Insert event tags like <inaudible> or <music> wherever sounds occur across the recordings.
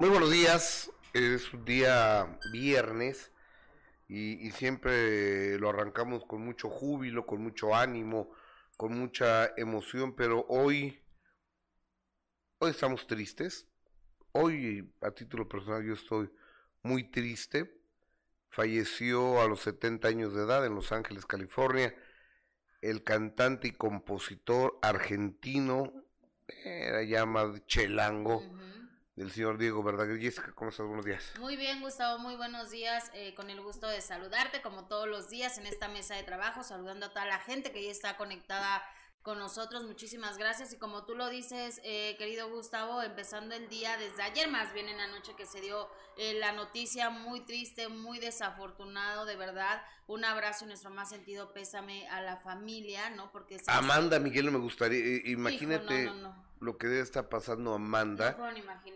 Muy buenos días, es un día viernes y, siempre lo arrancamos con mucho júbilo, con mucho ánimo, con mucha emoción, pero hoy, hoy estamos tristes. Hoy, a título personal, yo estoy muy triste. Falleció a los 70 años de edad en Los Ángeles, California, el cantante y compositor argentino, era llamado Chelango del señor Diego Verdaguer. ¿cómo estás? Buenos días. Muy bien, Gustavo, muy buenos días. Eh, con el gusto de saludarte, como todos los días, en esta mesa de trabajo, saludando a toda la gente que ya está conectada con nosotros. Muchísimas gracias. Y como tú lo dices, eh, querido Gustavo, empezando el día desde ayer, más bien en la noche que se dio eh, la noticia, muy triste, muy desafortunado, de verdad. Un abrazo y nuestro más sentido pésame a la familia, ¿no? Porque Amanda, Miguel, me gustaría, imagínate lo que debe estar pasando Amanda,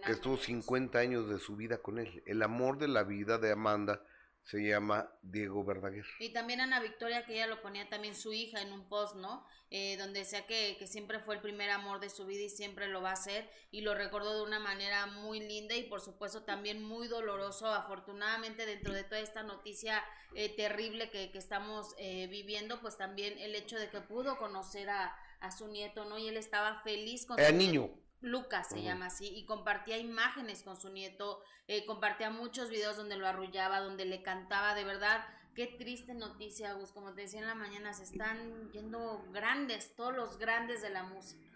que estuvo 50 años de su vida con él. El amor de la vida de Amanda se llama Diego Verdaguer. Y también Ana Victoria, que ella lo ponía también su hija en un post, ¿no? Eh, donde decía que, que, siempre fue el primer amor de su vida y siempre lo va a ser. Y lo recordó de una manera muy linda y por supuesto también muy doloroso. Afortunadamente dentro de toda esta noticia eh, terrible que, que estamos eh, viviendo, pues también el hecho de que pudo conocer a, a su nieto, ¿no? Y él estaba feliz con Era su niño. Lucas se llama así, y compartía imágenes con su nieto, eh, compartía muchos videos donde lo arrullaba, donde le cantaba, de verdad, qué triste noticia, Gus, como te decía en la mañana, se están yendo grandes, todos los grandes de la música.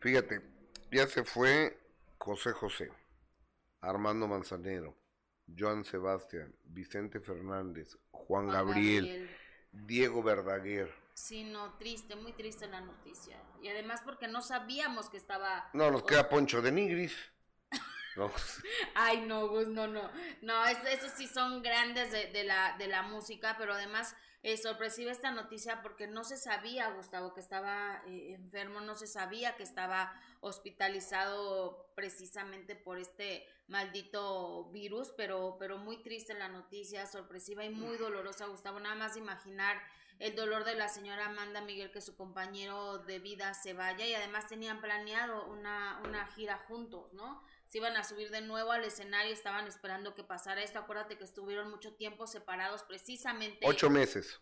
Fíjate, ya se fue José José, Armando Manzanero, Joan Sebastián, Vicente Fernández, Juan, Gabriel, Diego Verdaguer, Sí, no, triste, muy triste la noticia. Y además porque no sabíamos que estaba... No, nos queda Poncho de Nigris. <laughs> No. Ay, no, Gus, no, no. No, esos sí son grandes de, la, de la música, pero además es sorpresiva esta noticia porque no se sabía, Gustavo, que estaba eh, enfermo, no se sabía que estaba hospitalizado precisamente por este maldito virus, pero, pero muy triste la noticia, sorpresiva y muy dolorosa, Gustavo. Nada más imaginar el dolor de la señora Amanda Miguel que su compañero de vida se vaya y además tenían planeado una, una gira juntos, ¿no? Se iban a subir de nuevo al escenario, estaban esperando que pasara esto. Acuérdate que estuvieron mucho tiempo separados precisamente. Ocho meses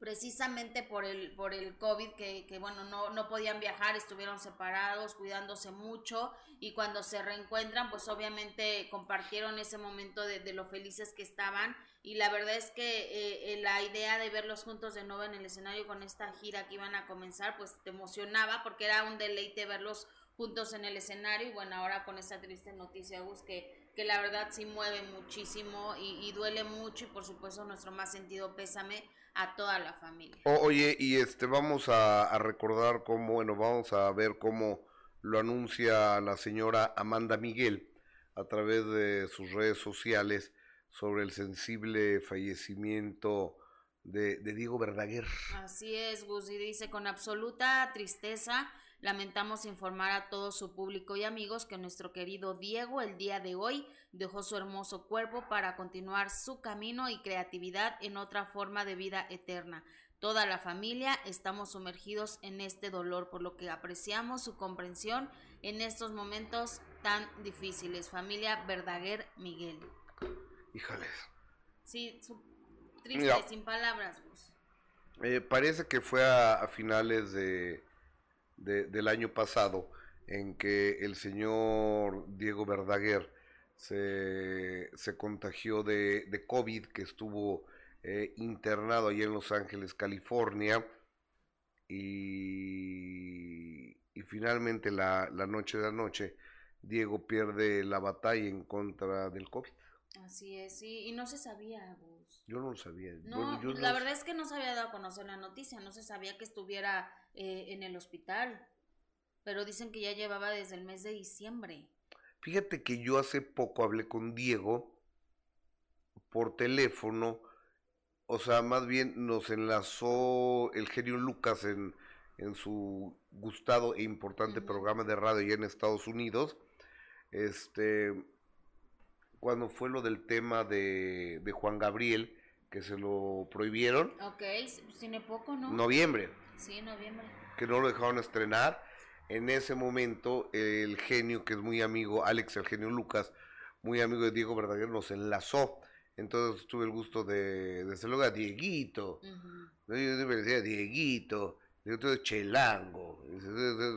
precisamente por el, por el COVID, que, que bueno, no, no podían viajar, estuvieron separados, cuidándose mucho, y cuando se reencuentran, pues obviamente compartieron ese momento de, de lo felices que estaban, y la verdad es que eh, eh, la idea de verlos juntos de nuevo en el escenario con esta gira que iban a comenzar, pues te emocionaba, porque era un deleite verlos juntos en el escenario, y bueno, ahora con esta triste noticia, Gus, que que la verdad sí mueve muchísimo y, y, duele mucho y por supuesto nuestro más sentido pésame a toda la familia. oye, y este vamos a, recordar cómo, bueno, vamos a ver cómo lo anuncia la señora Amanda Miguel a través de sus redes sociales sobre el sensible fallecimiento de, Diego Verdaguer. Así es, Gus, y dice con absoluta tristeza Lamentamos informar a todo su público y amigos que nuestro querido Diego el día de hoy dejó su hermoso cuerpo para continuar su camino y creatividad en otra forma de vida eterna. Toda la familia estamos sumergidos en este dolor, por lo que apreciamos su comprensión en estos momentos tan difíciles. Familia Verdaguer Miguel. Híjales. Sí, triste, sin palabras. Eh, parece que fue a finales de, del año pasado en que el señor Diego Verdaguer se, se contagió de, de, COVID, que estuvo eh, internado allá en Los Ángeles, California, y, y finalmente la, la, noche de la noche Diego pierde la batalla en contra del COVID. Así es, sí, y no se sabía, Yo no lo sabía. No, la verdad es que no se había dado a conocer la noticia, no se sabía que estuviera eh, en el hospital, pero dicen que ya llevaba desde el mes de diciembre. Fíjate que yo hace poco hablé con Diego por teléfono, o sea, más bien nos enlazó el genio Lucas en, en su gustado e importante programa de radio allá en Estados Unidos, este, cuando fue lo del tema de, de Juan Gabriel, que se lo prohibieron. Ok, tiene poco, ¿no? Noviembre. Sí, noviembre. Que no lo dejaron estrenar. En ese momento, el genio, que es muy amigo, Alex, el genio Lucas, muy amigo de Diego Verdaguer, nos enlazó. Entonces tuve el gusto de, de hacerlo a Dieguito. Yo decía Dieguito, yo soy chelango,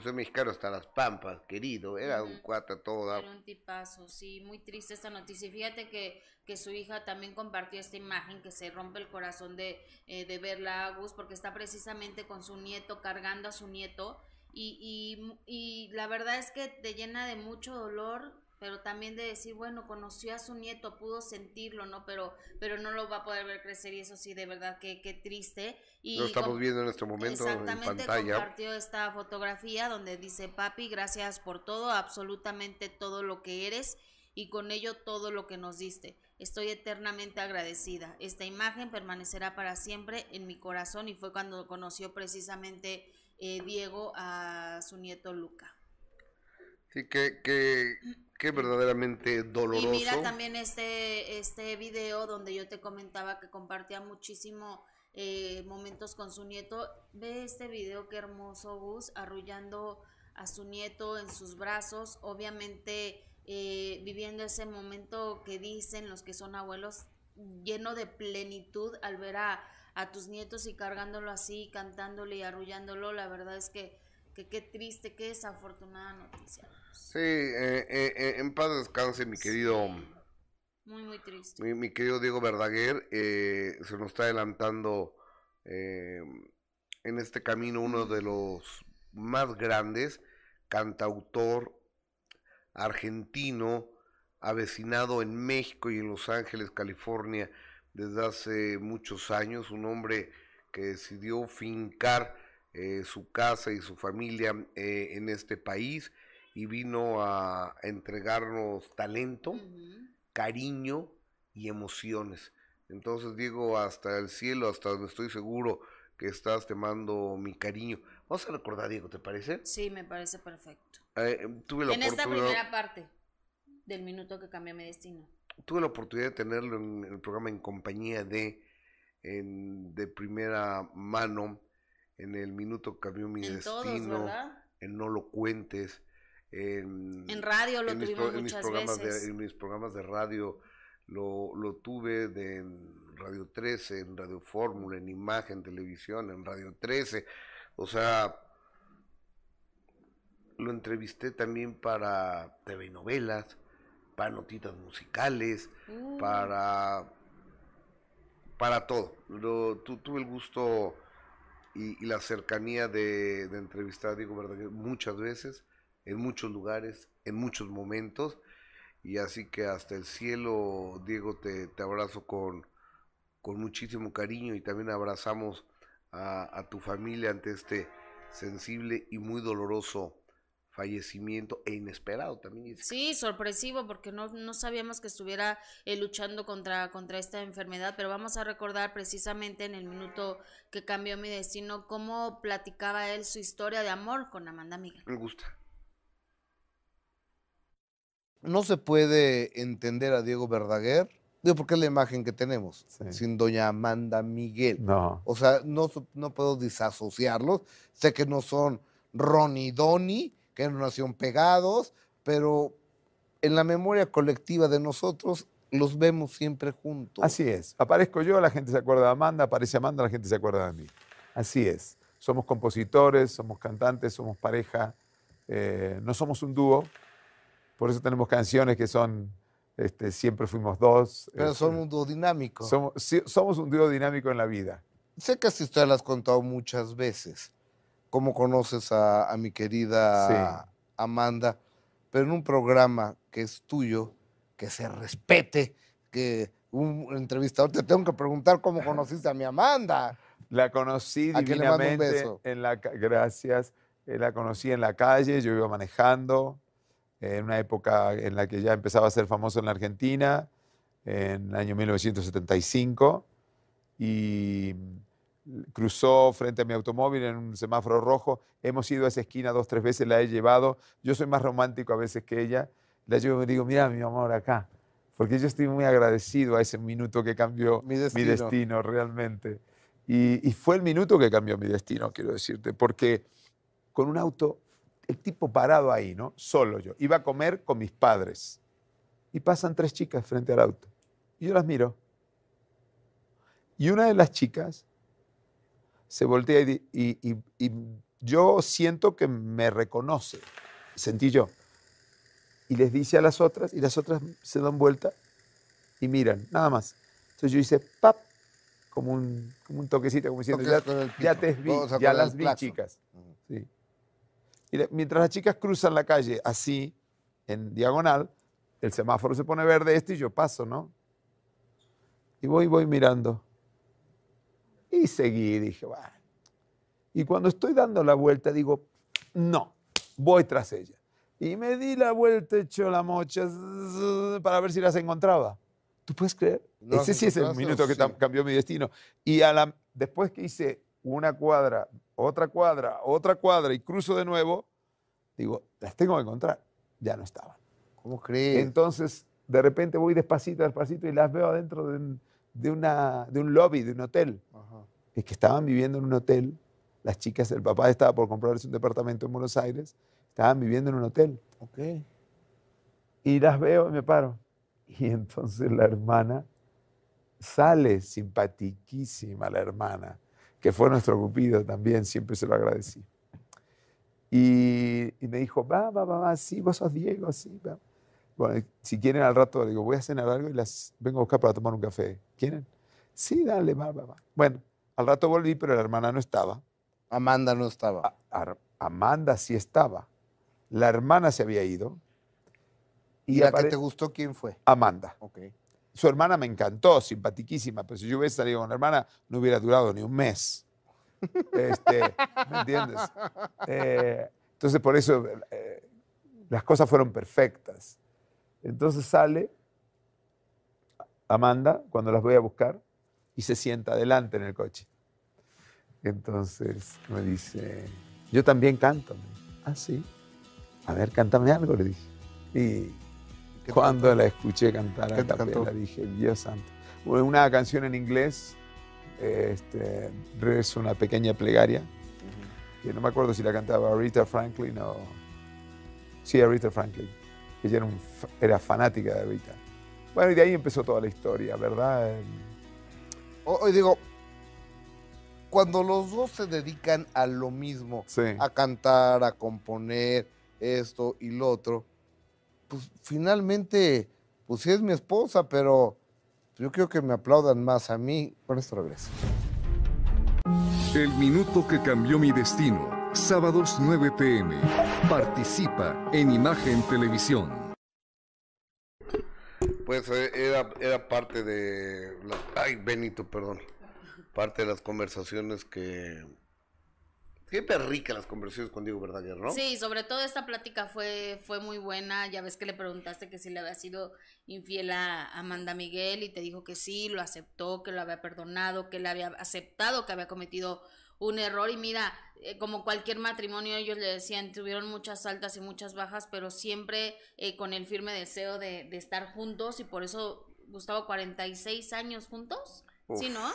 soy mexicano hasta las pampas, querido, era un cuata todo. Era un tipazo, sí, muy triste esta noticia. Y fíjate que, que su hija también compartió esta imagen que se rompe el corazón de, eh, de verla, Agus, porque está precisamente con su nieto, cargando a su nieto. Y, y, y la verdad es que te llena de mucho dolor pero también de decir, bueno, conoció a su nieto, pudo sentirlo, ¿no? Pero, pero no lo va a poder ver crecer y eso sí, de verdad, que, qué triste. Y lo estamos viendo en este momento en pantalla. compartió esta fotografía donde dice, papi, gracias por todo, absolutamente todo lo que eres y con ello todo lo que nos diste. Estoy eternamente agradecida. Esta imagen permanecerá para siempre en mi corazón y fue cuando conoció precisamente eh, Diego a su nieto Luca. Sí, que, que, que verdaderamente doloroso. Y mira también este, este video donde yo te comentaba que compartía muchísimo eh, momentos con su nieto. Ve este video, qué hermoso, Gus, arrullando a su nieto en sus brazos, obviamente eh, viviendo ese momento que dicen los que son abuelos, lleno de plenitud al ver a, a tus nietos y cargándolo así, cantándole y arrullándolo. La verdad es que, que qué triste, qué desafortunada noticia. Sí, eh, eh, eh, en paz descanse mi querido... Muy, muy triste. Mi, querido Diego Verdaguer, se nos está adelantando en este camino uno de los más grandes, cantautor argentino, avecinado en México y en Los Ángeles, California, desde hace muchos años, un hombre que decidió fincar su casa y su familia en este país y vino a entregarnos talento, cariño y emociones. Entonces, Diego, hasta el cielo, hasta donde estoy seguro que estás, te mando mi cariño. Vamos a recordar, Diego, ¿te parece? Sí, me parece perfecto. Eh, tuve la en esta primera parte del minuto que cambió mi destino. Tuve la oportunidad de tenerlo en el programa en compañía de, en, de primera mano, en el minuto que cambió mi destino, en No lo cuentes, en, radio lo tuvimos muchas programas veces. De, en mis programas de radio lo, lo tuve de, en Radio 13, en Radio Fórmula, en Imagen, Televisión, en Radio 13. O sea, lo entrevisté también para TV novelas, para notitas musicales, uh. para para todo. Lo, tuve el gusto y, la cercanía de, de entrevistar a Diego Verdaguer muchas veces en muchos lugares, en muchos momentos. Y así que hasta el cielo, Diego, te, te abrazo con, con muchísimo cariño y también abrazamos a, a, tu familia ante este sensible y muy doloroso fallecimiento e inesperado también. Sí, sorpresivo porque no, no sabíamos que estuviera eh, luchando contra, contra esta enfermedad, pero vamos a recordar precisamente en el minuto que cambió mi destino cómo platicaba él su historia de amor con Amanda Miguel. Me gusta no se puede entender a Diego Verdaguer, digo, porque es la imagen que tenemos, sin doña Amanda Miguel. No. O sea, no, no puedo disasociarlos. Sé que no son Ronnie y Donnie, que no nacieron pegados, pero en la memoria colectiva de nosotros los vemos siempre juntos. Así es. Aparezco yo, la gente se acuerda de Amanda, aparece Amanda, la gente se acuerda de mí. Así es. Somos compositores, somos cantantes, somos pareja, eh, no somos un dúo, por eso tenemos canciones que son este, Siempre fuimos dos. Pero este, son un dúo dinámico. Somos, somos un dúo dinámico en la vida. Sé que esta historia la has contado muchas veces. ¿Cómo conoces a, mi querida Amanda? Pero en un programa que es tuyo, que se respete, que un entrevistador te tengo que preguntar cómo conociste a mi Amanda. La conocí divinamente en la gracias. Eh, la conocí en la calle, yo iba manejando, en una época en la que ya empezaba a ser famoso en la Argentina, en el año 1975, y cruzó frente a mi automóvil en un semáforo rojo. Hemos ido a esa esquina dos, tres veces, la he llevado. Yo soy más romántico a veces que ella. La llevo y digo, mira mi amor acá, porque yo estoy muy agradecido a ese minuto que cambió mi destino, realmente. Y, y fue el minuto que cambió mi destino, quiero decirte, porque con un auto el tipo parado ahí, ¿no? Solo yo. Iba a comer con mis padres. y pasan tres chicas frente al auto. Y yo las miro. Y una de las chicas se voltea y, yo siento que me reconoce, sentí yo. Y les dice a las otras, y las otras se dan vuelta y miran, nada más. Entonces yo hice, pap, como un, como un toquecito, como diciendo, ya, te vi, ya las vi, chicas. Sí. Mientras las chicas cruzan la calle así, en diagonal, el semáforo se pone verde este y yo paso, ¿no? Y voy, voy mirando. Y seguí, dije, bueno. Y cuando estoy dando la vuelta, digo, no, voy tras ella. Y me di la vuelta, echó la mocha para ver si las encontraba. ¿Tú puedes creer? Ese sí es el minuto que cambió mi destino. Y a la, después que hice una cuadra, otra cuadra, otra cuadra y cruzo de nuevo, digo, las tengo que encontrar. Ya no estaban. ¿Cómo crees? Entonces, de repente voy despacito, despacito y las veo adentro de un, de una, de un lobby, de un hotel. Es que estaban viviendo en un hotel. Las chicas, el papá estaba por comprarse un departamento en Buenos Aires. Estaban viviendo en un hotel. Ok. Y las veo y me paro. Y entonces la hermana sale simpatiquísima, la hermana, que fue nuestro cupido también, siempre se lo agradecí. Y, me dijo, va, va, va, va, sí, vos sos Diego, sí, va. Bueno, si quieren al rato, digo, voy a cenar algo y las vengo a buscar para tomar un café. ¿Quieren? Sí, dale, va, va, va. Bueno, al rato volví, pero la hermana no estaba. Amanda no estaba. Amanda sí estaba. La hermana se había ido. ¿Y, la que te gustó quién fue? Amanda. Ok. Su hermana me encantó, simpatiquísima, pero si yo hubiese salido con la hermana, no hubiera durado ni un mes. Este, ¿Me entiendes? Eh, entonces, por eso eh, las cosas fueron perfectas. Entonces sale Amanda cuando las voy a buscar y se sienta adelante en el coche. Entonces me dice, yo también canto. Ah, sí. A ver, cántame algo, le dije. Y cuando la escuché cantar a capela, dije, Dios santo. Una canción en inglés, este, rezo una pequeña plegaria, que no me acuerdo si la cantaba Aretha Franklin o... Sí, Aretha Franklin. Ella era, era fanática de Aretha. Bueno, y de ahí empezó toda la historia, ¿verdad? Hoy digo, cuando los dos se dedican a lo mismo, a cantar, a componer, esto y lo otro, pues finalmente, pues sí es mi esposa, pero yo quiero que me aplaudan más a mí. Con esto regreso. El minuto que cambió mi destino. Sábados 9 pm. Participa en Imagen Televisión. Pues eh, era, era parte de... ay, Benito, perdón. Parte de las conversaciones que, Siempre rica las conversaciones con Diego Verdaguer, ¿no? Sí, sobre todo esta plática fue, fue muy buena. Ya ves que le preguntaste que si le había sido infiel a Amanda Miguel y te dijo que sí, lo aceptó, que lo había perdonado, que le había aceptado que había cometido un error. Y mira, eh, como cualquier matrimonio, ellos le decían, tuvieron muchas altas y muchas bajas, pero siempre eh, con el firme deseo de, de, estar juntos y por eso, Gustavo, 46 años juntos, ¿sí, no?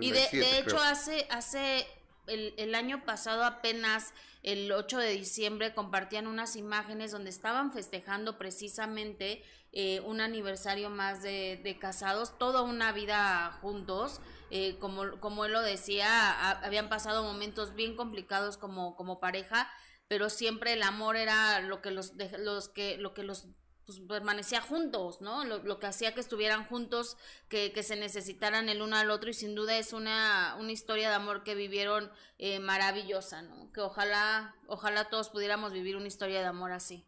Y de, de hecho, hace, hace el, año pasado apenas el 8 de diciembre compartían unas imágenes donde estaban festejando precisamente eh, un aniversario más de, casados, toda una vida juntos. Eh, como, como él lo decía, habían pasado momentos bien complicados como, como pareja, pero siempre el amor era lo que los, los que, lo que los pues permanecía juntos, ¿no? Lo, que hacía que estuvieran juntos, que, que, se necesitaran el uno al otro y sin duda es una, una historia de amor que vivieron eh, maravillosa, ¿no? Que ojalá, ojalá todos pudiéramos vivir una historia de amor así.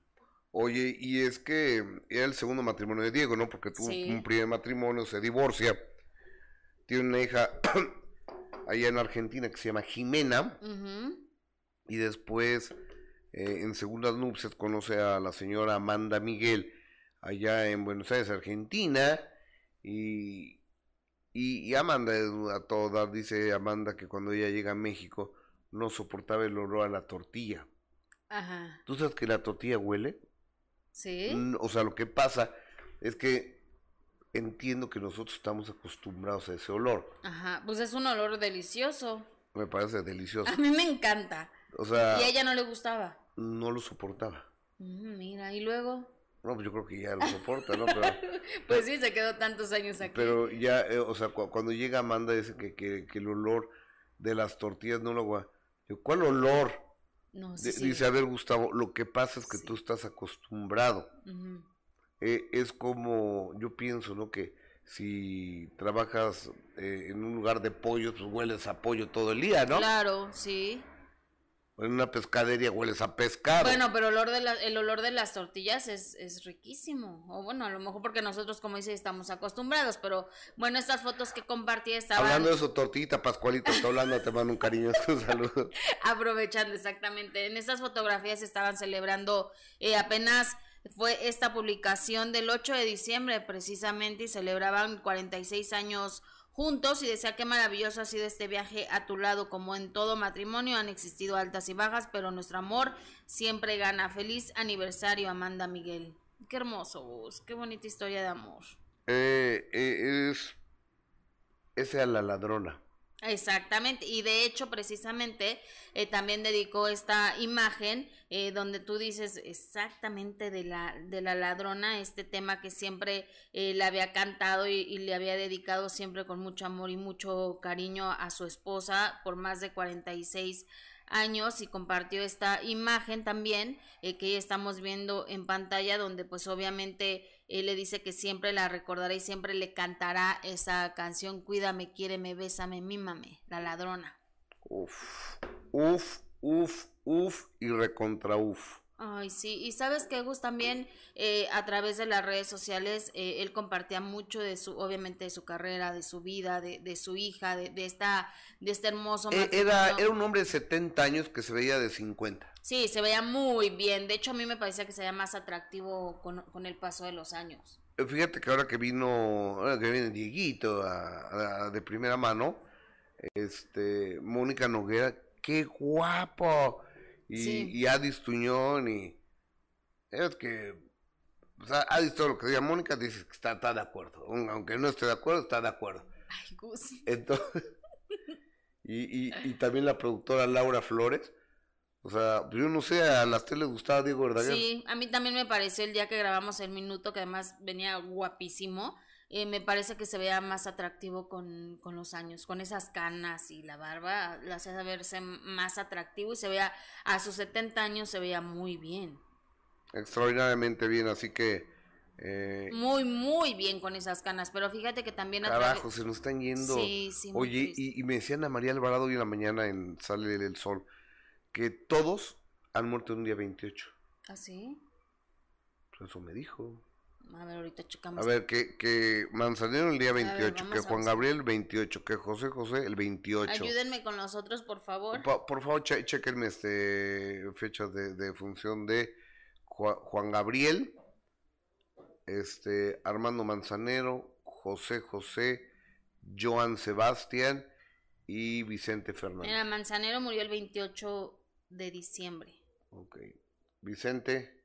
Oye, y es que era el segundo matrimonio de Diego, ¿no? Porque tuvo un primer matrimonio, se divorcia, tiene una hija <clears throat> allá en Argentina que se llama Jimena, y después eh, en segundas nupcias conoce a la señora Amanda Miguel allá en Buenos Aires, Argentina, y, y, Amanda a todas, dice Amanda que cuando ella llega a México no soportaba el olor a la tortilla. Ajá. ¿Tú sabes que la tortilla huele? Sí. O sea, lo que pasa es que entiendo que nosotros estamos acostumbrados a ese olor. Ajá, pues es un olor delicioso. Me parece delicioso. A mí me encanta. O sea. Y a ella no le gustaba no lo soportaba. mira, y luego. No, pues yo creo que ya lo soporta, ¿no? Pero, <laughs> pues sí, se quedó tantos años aquí. Pero ya, eh, o sea, cuando llega Amanda dice que, que, que, el olor de las tortillas no lo agua. ¿Cuál olor? No, sí, Dice, a ver, Gustavo, lo que pasa es que tú estás acostumbrado. Eh, es como, yo pienso, ¿no? Que si trabajas eh, en un lugar de pollo, pues hueles a pollo todo el día, ¿no? Claro, sí. En una pescadería hueles a pescado. Bueno, pero el olor de, el olor de las tortillas es, es riquísimo. O bueno, a lo mejor porque nosotros, como dice, estamos acostumbrados. Pero bueno, estas fotos que compartí estaban... Hablando de eso, tortita, Pascualito, está hablando, te mando un cariñoso <laughs> saludo. <laughs> Aprovechando, exactamente. En estas fotografías estaban celebrando eh, apenas fue esta publicación del 8 de diciembre precisamente y celebraban 46 años juntos y decía qué maravilloso ha sido este viaje a tu lado como en todo matrimonio han existido altas y bajas pero nuestro amor siempre gana. Feliz aniversario Amanda Miguel. Qué hermoso vos qué bonita historia de amor. Eh, eh es ese a la ladrona Exactamente, y de hecho precisamente eh, también dedicó esta imagen eh, donde tú dices exactamente de la, de la ladrona, este tema que siempre eh, le había cantado y, y, le había dedicado siempre con mucho amor y mucho cariño a su esposa por más de 46 años y compartió esta imagen también que estamos viendo en pantalla donde pues obviamente él le dice que siempre la recordará y siempre le cantará esa canción, Cuídame, quiéreme, bésame, mímame, la ladrona. Uf, uf, uf, uf y recontra uf. Ay, sí, y sabes que Gus también eh, a través de las redes sociales, eh, él compartía mucho de su, obviamente de su carrera, de su vida, de, de su hija, de, de, esta, de este hermoso eh, era, era un hombre de 70 años que se veía de 50. Sí, se veía muy bien, de hecho a mí me parecía que se veía más atractivo con, con el paso de los años. Fíjate que ahora que vino, ahora que viene Dieguito a, de primera mano, este, Mónica Noguera, qué guapo y, y Adis Tuñón y es que o sea, Adis todo lo que diga Mónica dice que está, está, de acuerdo, aunque no esté de acuerdo, está de acuerdo. Ay, Gus. Entonces, <laughs> y, y, y también la productora Laura Flores, o sea, yo no sé, a las tele gustaba Diego Verdaguer. Sí, a mí también me pareció el día que grabamos el minuto, que además venía guapísimo. Eh, me parece que se vea más atractivo con, con, los años, con esas canas y la barba, la hace verse más atractivo y se vea, a sus 70 años se veía muy bien. Extraordinariamente bien, así que... Eh, muy, muy bien con esas canas, pero fíjate que también... Carajo, se nos están yendo. Sí, sí, Oye, y, y, me decían a María Alvarado hoy en la mañana en Sale el Sol que todos han muerto en un día 28. ¿Ah, sí? Eso me dijo. A ver, ahorita checamos. A ver, que, que Manzanero el día 28, que Juan Gabriel el 28, que José José el 28. Ayúdenme con los otros, por favor. por favor, chequenme este, fechas de, de función de Juan Gabriel, este, Armando Manzanero, José José, Joan Sebastián y Vicente Fernández. Mira, Manzanero murió el 28 de diciembre. Ok. Vicente.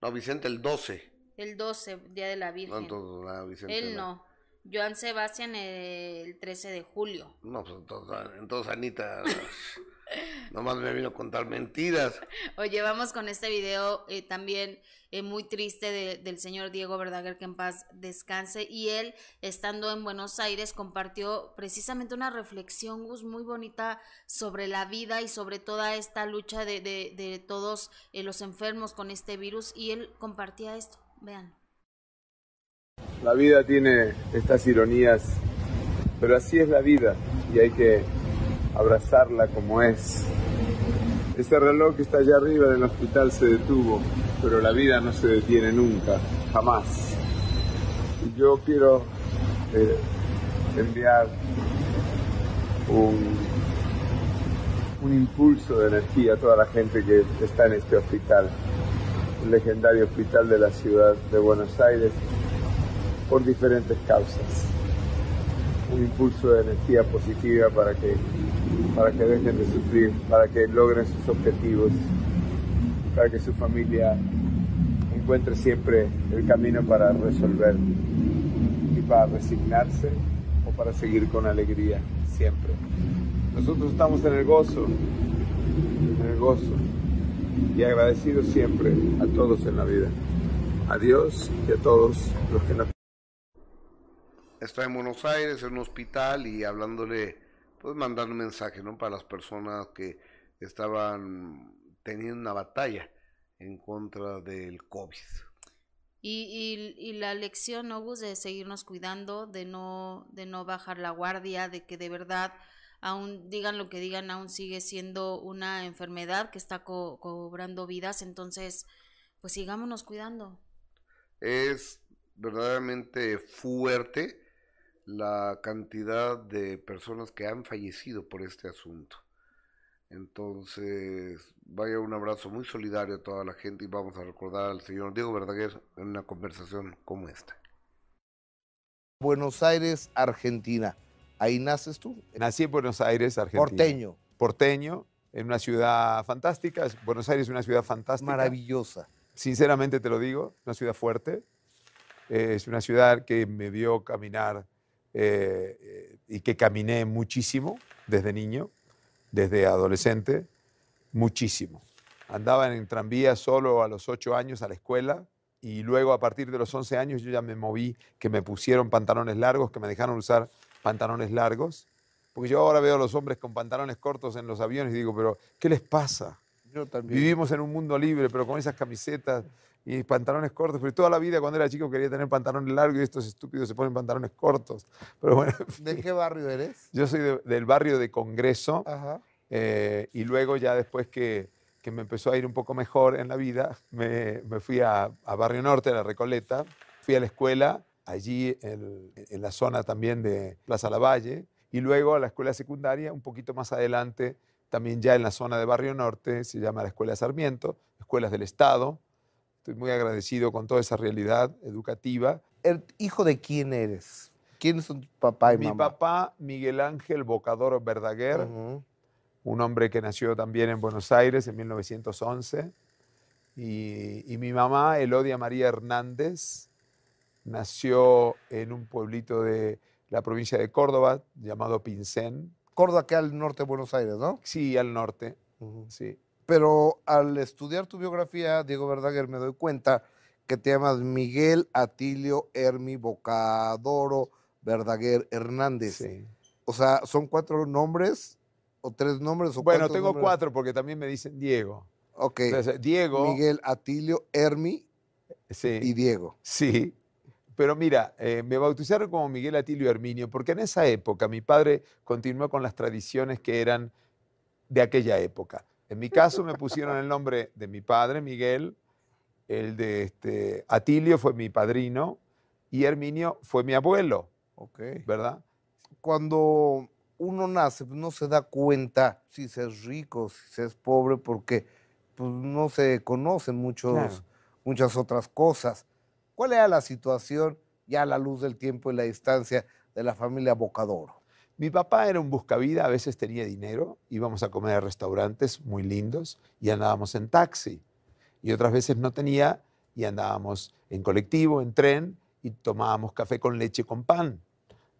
No, Vicente el 12. El 12, Día de la Virgen. No, ah, Él no. Joan Sebastián el 13 de julio. No, pues entonces, entonces Anita <laughs> nomás me vino a contar mentiras. Oye, vamos con este video eh, también eh, muy triste de, del señor Diego Verdaguer, que en paz descanse. Y él, estando en Buenos Aires, compartió precisamente una reflexión, Gus, muy bonita sobre la vida y sobre toda esta lucha de, de, de todos eh, los enfermos con este virus. Y él compartía esto. Vean. La vida tiene estas ironías, pero así es la vida y hay que abrazarla como es. Ese reloj que está allá arriba del hospital se detuvo, pero la vida no se detiene nunca, jamás. Y yo quiero eh, enviar un, un impulso de energía a toda la gente que está en este hospital, legendario hospital de la ciudad de Buenos Aires, por diferentes causas. Un impulso de energía positiva para que, para que dejen de sufrir, para que logren sus objetivos, para que su familia encuentre siempre el camino para resolver y para resignarse o para seguir con alegría siempre. Nosotros estamos en el gozo, en el gozo y agradecidos siempre a todos en la vida. a Dios y a todos los que nos... Está en Buenos Aires, en un hospital y hablándole, pues mandando un mensaje, ¿no? Para las personas que estaban teniendo una batalla en contra del COVID. Y, y, la lección, ¿no, Gus? De seguirnos cuidando, de no, de no bajar la guardia, de que de verdad, aún digan lo que digan, aún sigue siendo una enfermedad que está cobrando vidas, entonces, pues sigámonos cuidando. Es verdaderamente fuerte la cantidad de personas que han fallecido por este asunto. Entonces, vaya un abrazo muy solidario a toda la gente y vamos a recordar al señor Diego Verdaguer en una conversación como esta. Buenos Aires, Argentina. ¿Ahí naces tú? Nací en Buenos Aires, Argentina. Porteño. Porteño, en una ciudad fantástica. Buenos Aires es una ciudad fantástica. Maravillosa. Sinceramente te lo digo, una ciudad fuerte. es una ciudad que me vio caminar eh, eh, y que caminé muchísimo desde niño desde adolescente muchísimo. Andaba en tranvía solo a los 8 años a la escuela y luego a partir de los 11 años yo ya me moví, que me pusieron pantalones largos, que me dejaron usar pantalones largos. Porque yo ahora veo a los hombres con pantalones cortos en los aviones y digo, pero ¿qué les pasa? Yo también. Vivimos en un mundo libre, pero con esas camisetas y pantalones cortos. Pero toda la vida cuando era chico quería tener pantalones largos y estos estúpidos se ponen pantalones cortos. Pero bueno, ¿De qué barrio eres? Yo soy del barrio de Congreso. Eh, y luego ya después que, que, me empezó a ir un poco mejor en la vida, me, me fui a, a, Barrio Norte, a la Recoleta. Fui a la escuela, allí en, en la zona también de Plaza Lavalle. Y luego a la escuela secundaria, un poquito más adelante, también ya en la zona de Barrio Norte, se llama la Escuela Sarmiento, Escuelas del Estado, Estoy muy agradecido con toda esa realidad educativa. ¿El hijo de quién eres? ¿Quiénes son tu papá y mi mamá? Mi papá, Miguel Ángel Bocador Verdaguer, un hombre que nació también en Buenos Aires en 1911. Y, y, mi mamá, Elodia María Hernández, nació en un pueblito de la provincia de Córdoba llamado Pincén. Córdoba, que al norte de Buenos Aires, ¿no? Sí, al norte. Sí. Pero al estudiar tu biografía, Diego Verdaguer, me doy cuenta que te llamas Miguel Atilio Hermi Bocadoro Verdaguer Hernández. Sí. O sea, ¿son cuatro nombres o tres nombres? O bueno, tengo cuatro porque también me dicen Diego. Ok. Diego. Miguel Atilio Hermi y Diego. Sí. Pero mira, eh, me bautizaron como Miguel Atilio Herminio porque en esa época mi padre continuó con las tradiciones que eran de aquella época. En mi caso me pusieron el nombre de mi padre, Miguel, el de este, Atilio fue mi padrino y Herminio fue mi abuelo. Ok. ¿Verdad? Cuando uno nace, pues, no se da cuenta si se es rico, si se es pobre, porque pues, no se conocen muchos, muchas otras cosas. ¿Cuál era la situación ya a la luz del tiempo y la distancia de la familia Bocadoro? Mi papá era un buscavida, a veces tenía dinero, íbamos a comer a restaurantes muy lindos y andábamos en taxi. Y otras veces no tenía y andábamos en colectivo, en tren y tomábamos café con leche con pan,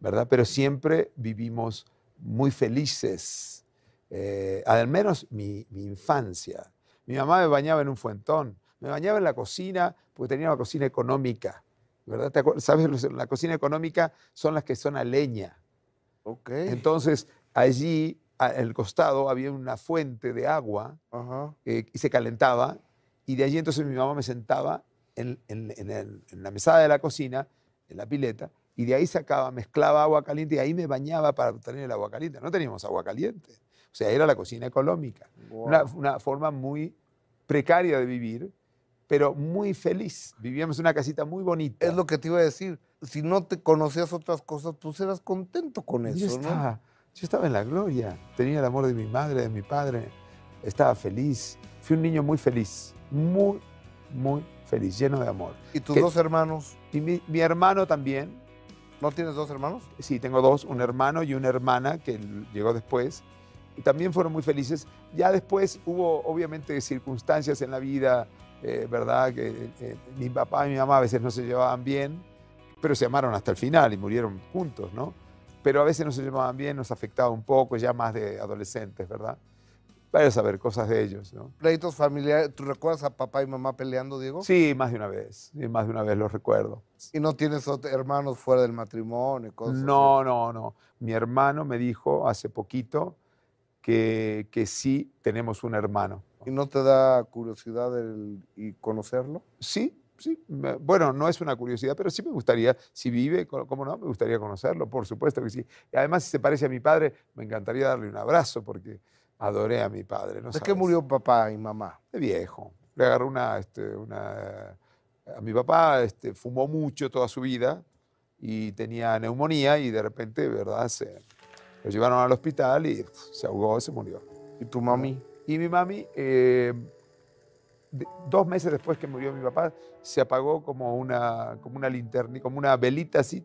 ¿verdad? Pero siempre vivimos muy felices, eh, al menos mi, mi infancia. Mi mamá me bañaba en un fuentón, me bañaba en la cocina porque tenía una cocina económica, ¿verdad? ¿Sabes? La cocina económica son las que son a leña. Entonces, allí, al costado, había una fuente de agua eh, y se calentaba. Y de allí entonces mi mamá me sentaba en, la mesada de la cocina, en la pileta, y de ahí sacaba, mezclaba agua caliente y ahí me bañaba para obtener el agua caliente. No teníamos agua caliente. O sea, era la cocina económica. Una, una, forma muy precaria de vivir, pero muy feliz. Vivíamos en una casita muy bonita. Es lo que te iba a decir si no te conocías otras cosas, pues eras contento con eso, yo estaba, ¿no? Yo estaba en la gloria, tenía el amor de mi madre, de mi padre, estaba feliz. Fui un niño muy feliz, muy, muy feliz, lleno de amor. ¿Y tus dos hermanos? Y mi, mi, hermano también. ¿No tienes dos hermanos? Sí, tengo dos, un hermano y una hermana que llegó después. Y también fueron muy felices. Ya después hubo, obviamente, circunstancias en la vida, eh, ¿verdad? Que eh, mi papá y mi mamá a veces no se llevaban bien pero se amaron hasta el final y murieron juntos, ¿no? Pero a veces no se llevaban bien, nos afectaba un poco, ya más de adolescentes, ¿verdad? vaya a saber cosas de ellos, ¿no? ¿Pleitos familiares? ¿Tú recuerdas a papá y mamá peleando, Diego? Sí, más de una vez, sí, más de una vez los recuerdo. ¿Y no tienes hermanos fuera del matrimonio? Cosas no, no, no. Mi hermano me dijo hace poquito que, que sí tenemos un hermano. ¿Y no te da curiosidad el, y conocerlo? Sí, sí. Bueno, no es una curiosidad, pero sí me gustaría, si vive, ¿cómo no? Me gustaría conocerlo, por supuesto que sí. Y además, si se parece a mi padre, me encantaría darle un abrazo porque adoré a mi padre. ¿no ¿De qué murió papá y mamá? De viejo. Le agarró una, este, una... A mi papá este, fumó mucho toda su vida y tenía neumonía y de repente, ¿verdad? Se, lo llevaron al hospital y se ahogó, se murió. ¿Y tu mami? Y mi mami, eh, dos meses después que murió mi papá, se apagó como una, como una linterna, como una velita así.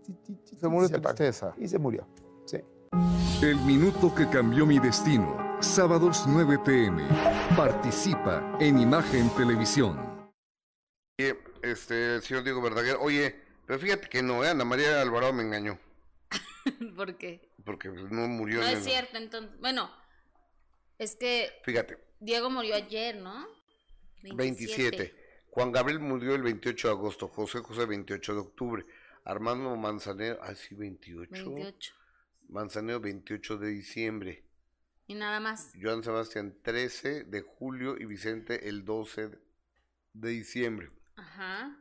Se murió de tristeza. Y se murió, sí. El minuto que cambió mi destino. Sábados 9 pm. Participa en Imagen Televisión. Este, señor Diego Verdaguer, oye, pero fíjate que no, ¿eh? Ana María Alvarado me engañó. <laughs> ¿Por qué? Porque no murió. No es cierto, entonces. Bueno, es que. Fíjate. Diego murió ayer, ¿no? 27. Juan Gabriel murió el 28 de agosto. José José, 28 de octubre. Armando Manzanero, ah, sí, 28. 28. Manzanero, 28 de diciembre. Y nada más. Joan Sebastián, 13 de julio. Y Vicente, el 12 de diciembre. Ajá.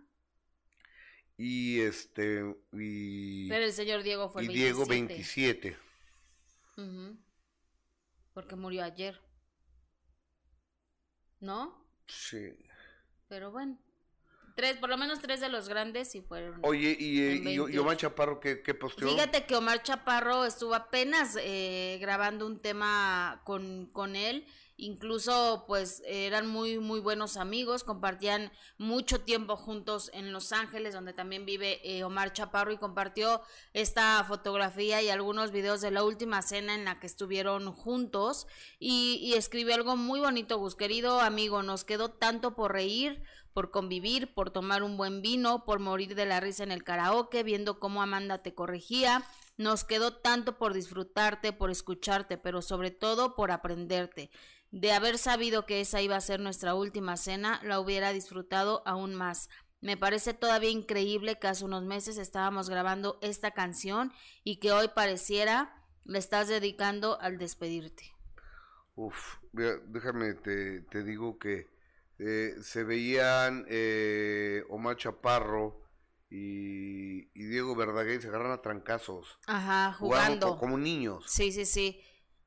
Y este. Y, Pero el señor Diego fue el y Diego 27. Porque murió ayer. ¿No? Sí. Pero bueno. Tres, por lo menos tres de los grandes sí fueron. Oye, ¿y, Omar Chaparro qué, qué posteó? Fíjate que Omar Chaparro estuvo apenas eh, grabando un tema con, con él incluso pues eran muy muy buenos amigos, compartían mucho tiempo juntos en Los Ángeles, donde también vive eh, Omar Chaparro y compartió esta fotografía y algunos videos de la última cena en la que estuvieron juntos y, y escribió algo muy bonito, Gus, querido amigo, nos quedó tanto por reír, por convivir, por tomar un buen vino, por morir de la risa en el karaoke, viendo cómo Amanda te corregía. Nos quedó tanto por disfrutarte, por escucharte, pero sobre todo por aprenderte. De haber sabido que esa iba a ser nuestra última cena, la hubiera disfrutado aún más. Me parece todavía increíble que hace unos meses estábamos grabando esta canción y que hoy pareciera le estás dedicando al despedirte. Uf, déjame, te, te digo que eh, se veían eh, Omar Chaparro y, Diego Verdaguer se agarran a trancazos. Ajá, jugando. como niños. Sí, sí, sí.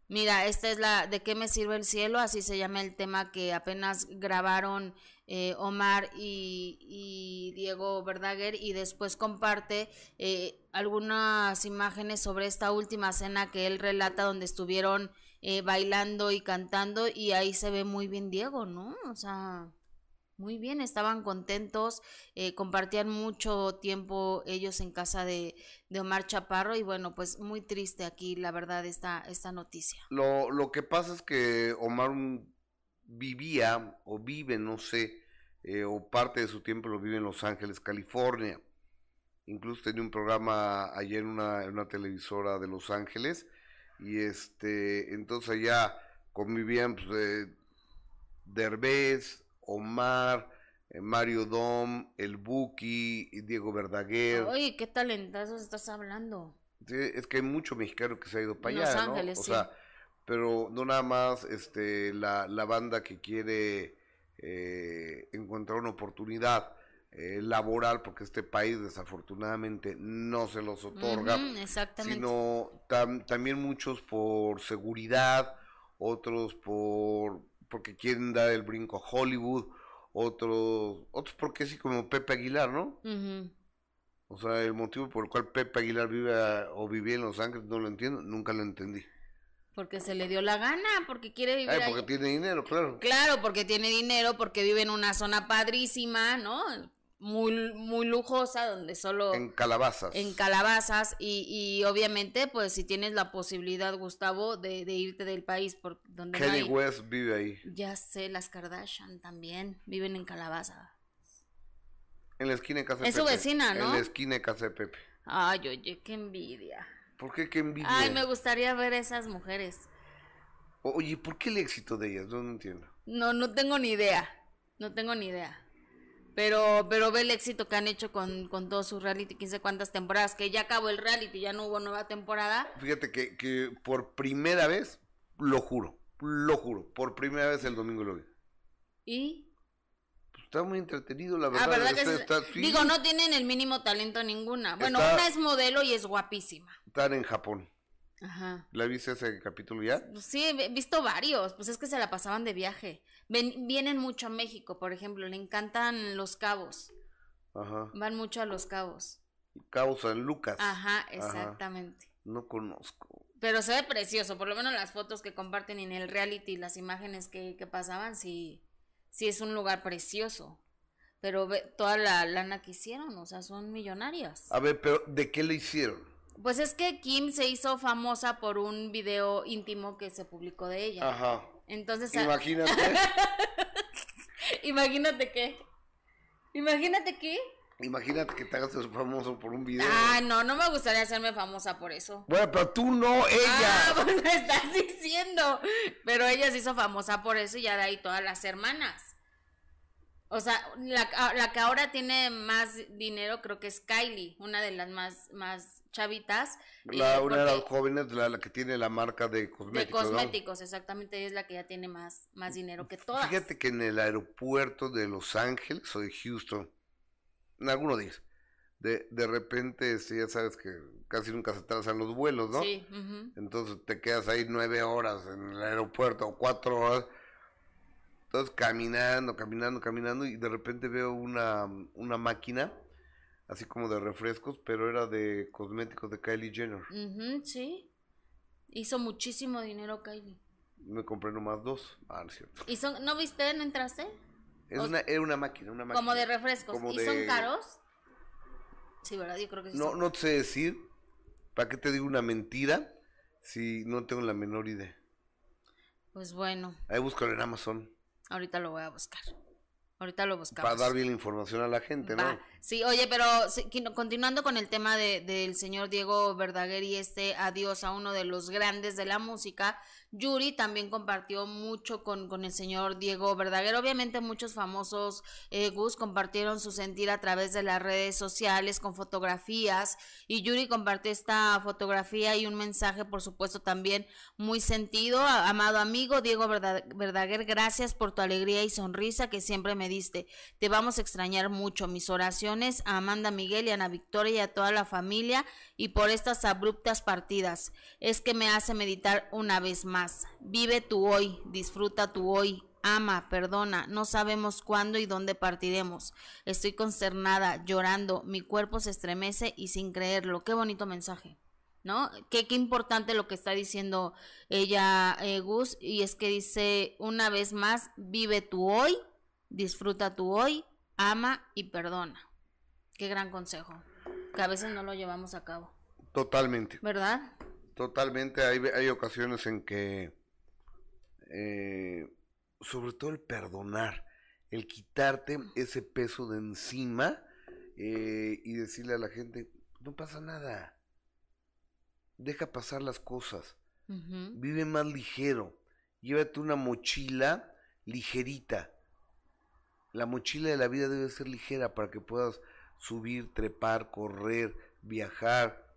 Mira, esta es la ¿De qué me sirve el cielo? Así se llama el tema que apenas grabaron eh, Omar y, Diego Verdaguer y después comparte eh, algunas imágenes sobre esta última cena que él relata donde estuvieron eh, bailando y cantando y ahí se ve muy bien Diego, ¿no? O sea, muy bien, estaban contentos, eh, compartían mucho tiempo ellos en casa de, Omar Chaparro y bueno, pues muy triste aquí, la verdad, esta, esta noticia. Lo, lo que pasa es que Omar vivía o vive, no sé, eh, o parte de su tiempo lo vive en Los Ángeles, California. Incluso tenía un programa ayer en una, en una televisora de Los Ángeles y este, entonces allá convivían pues, eh, Derbez, Omar, eh, Mario Dom, el Buki, Diego Verdaguer. Oye, qué talentazos estás hablando. Sí, es que hay mucho mexicano que se ha ido para allá, Ángeles, ¿no? O sea, pero no nada más este la, la banda que quiere eh, encontrar una oportunidad eh, laboral, porque este país desafortunadamente no se los otorga, sino también muchos por seguridad, otros por porque quieren dar el brinco a Hollywood, otros, otros porque sí, como Pepe Aguilar, ¿no? O sea, el motivo por el cual Pepe Aguilar vive o vivía en Los Ángeles no lo entiendo, nunca lo entendí. Porque se le dio la gana, porque quiere vivir Ay, porque tiene dinero, claro. Claro, porque tiene dinero, porque vive en una zona padrísima, ¿no? Muy, muy lujosa, donde solo... En calabazas. En calabazas, y, y obviamente, pues si tienes la posibilidad, Gustavo, de, de irte del país por donde... Kenny West vive ahí. Ya sé, las Kardashian también viven en calabaza. En la esquina de casa de Es su vecina, ¿no? En la esquina de casa de Pepe. Ay, oye, qué envidia. ¿Por qué qué envidia? Ay, me gustaría ver esas mujeres. Oye, ¿por qué el éxito de ellas? No, no entiendo. No, no tengo ni idea. No tengo ni idea. Pero, pero ve el éxito que han hecho con, con todo su reality, quién sé cuántas temporadas, que ya acabó el reality, ya no hubo nueva temporada. Fíjate que, que por primera vez, lo juro, lo juro, por primera vez el domingo lo vi. ¿Y? Pues está muy entretenido, la ah, verdad. Digo, no tienen el mínimo talento ninguna. Bueno, una es modelo y es guapísima. Están en Japón. Ajá. ¿La viste ese capítulo ya? Sí, he visto varios, pues es que se la pasaban de viaje. vienen mucho a México, por ejemplo, le encantan los cabos. Ajá. Van mucho a los cabos. Cabos San Lucas. Ajá, exactamente. No conozco. Pero se ve precioso, por lo menos las fotos que comparten en el reality, las imágenes que, que pasaban, sí, sí es un lugar precioso. Pero ve, toda la lana que hicieron, o sea, son millonarias. A ver, pero ¿de qué le hicieron? Pues es que Kim se hizo famosa por un video íntimo que se publicó de ella. Ajá. Entonces. Imagínate. <laughs> Imagínate qué. Imagínate qué. Imagínate que te hagas famoso por un video. Ah, no, no me gustaría hacerme famosa por eso. Bueno, pero tú no, ella. Ah, <laughs> pues me estás diciendo. Pero ella se hizo famosa por eso y ya de ahí todas las hermanas. O sea, la, la que ahora tiene más dinero creo que es Kylie, una de las más, más chavitas. La, una de las jóvenes, la, la, que tiene la marca de cosméticos. De cosméticos, exactamente, es la que ya tiene más, más dinero que todas. Fíjate que en el aeropuerto de Los Ángeles o de Houston, en alguno de de, de repente, sí, ya sabes que casi nunca se trazan los vuelos, ¿no? Sí. Entonces te quedas ahí nueve horas en el aeropuerto o cuatro horas. Entonces caminando, caminando, caminando y de repente veo una, una máquina así como de refrescos, pero era de cosméticos de Kylie Jenner. sí. Hizo muchísimo dinero Kylie. Me compré nomás dos. Ah, no es cierto. ¿Y son, ¿No viste? ¿No entraste? Es una, era una máquina, una máquina. Como de refrescos. ¿Y son caros? Sí, ¿verdad? Yo creo que sí. No, no sé decir. ¿Para qué te digo una mentira si no tengo la menor idea? Pues bueno. Ahí búscalo en Amazon. Ahorita lo voy a buscar. Ahorita lo buscamos. Para dar bien la información a la gente, ¿no? Sí, oye, pero continuando con el tema de, del señor Diego Verdaguer y este adiós a uno de los grandes de la música, Yuri también compartió mucho con, con el señor Diego Verdaguer. Obviamente muchos famosos eh, Gus compartieron su sentir a través de las redes sociales con fotografías y Yuri compartió esta fotografía y un mensaje, por supuesto, también muy sentido. Amado amigo Diego Verdaguer, gracias por tu alegría y sonrisa que siempre me diste. Te vamos a extrañar mucho. Mis oraciones a Amanda Miguel y a Ana Victoria y a toda la familia y por estas abruptas partidas. Es que me hace meditar una vez más Vive tu hoy, disfruta tu hoy, ama, perdona, no sabemos cuándo y dónde partiremos. Estoy consternada, llorando, mi cuerpo se estremece y sin creerlo. Qué bonito mensaje. ¿No? Qué, qué importante lo que está diciendo ella, eh, Gus, y es que dice una vez más, vive tu hoy, disfruta tu hoy, ama y perdona. Qué gran consejo, que a veces no lo llevamos a cabo. Totalmente. ¿Verdad? Totalmente, hay, hay ocasiones en que, eh, sobre todo el perdonar, el quitarte ese peso de encima eh, y decirle a la gente, no pasa nada, deja pasar las cosas, vive más ligero, llévate una mochila ligerita. La mochila de la vida debe ser ligera para que puedas subir, trepar, correr, viajar,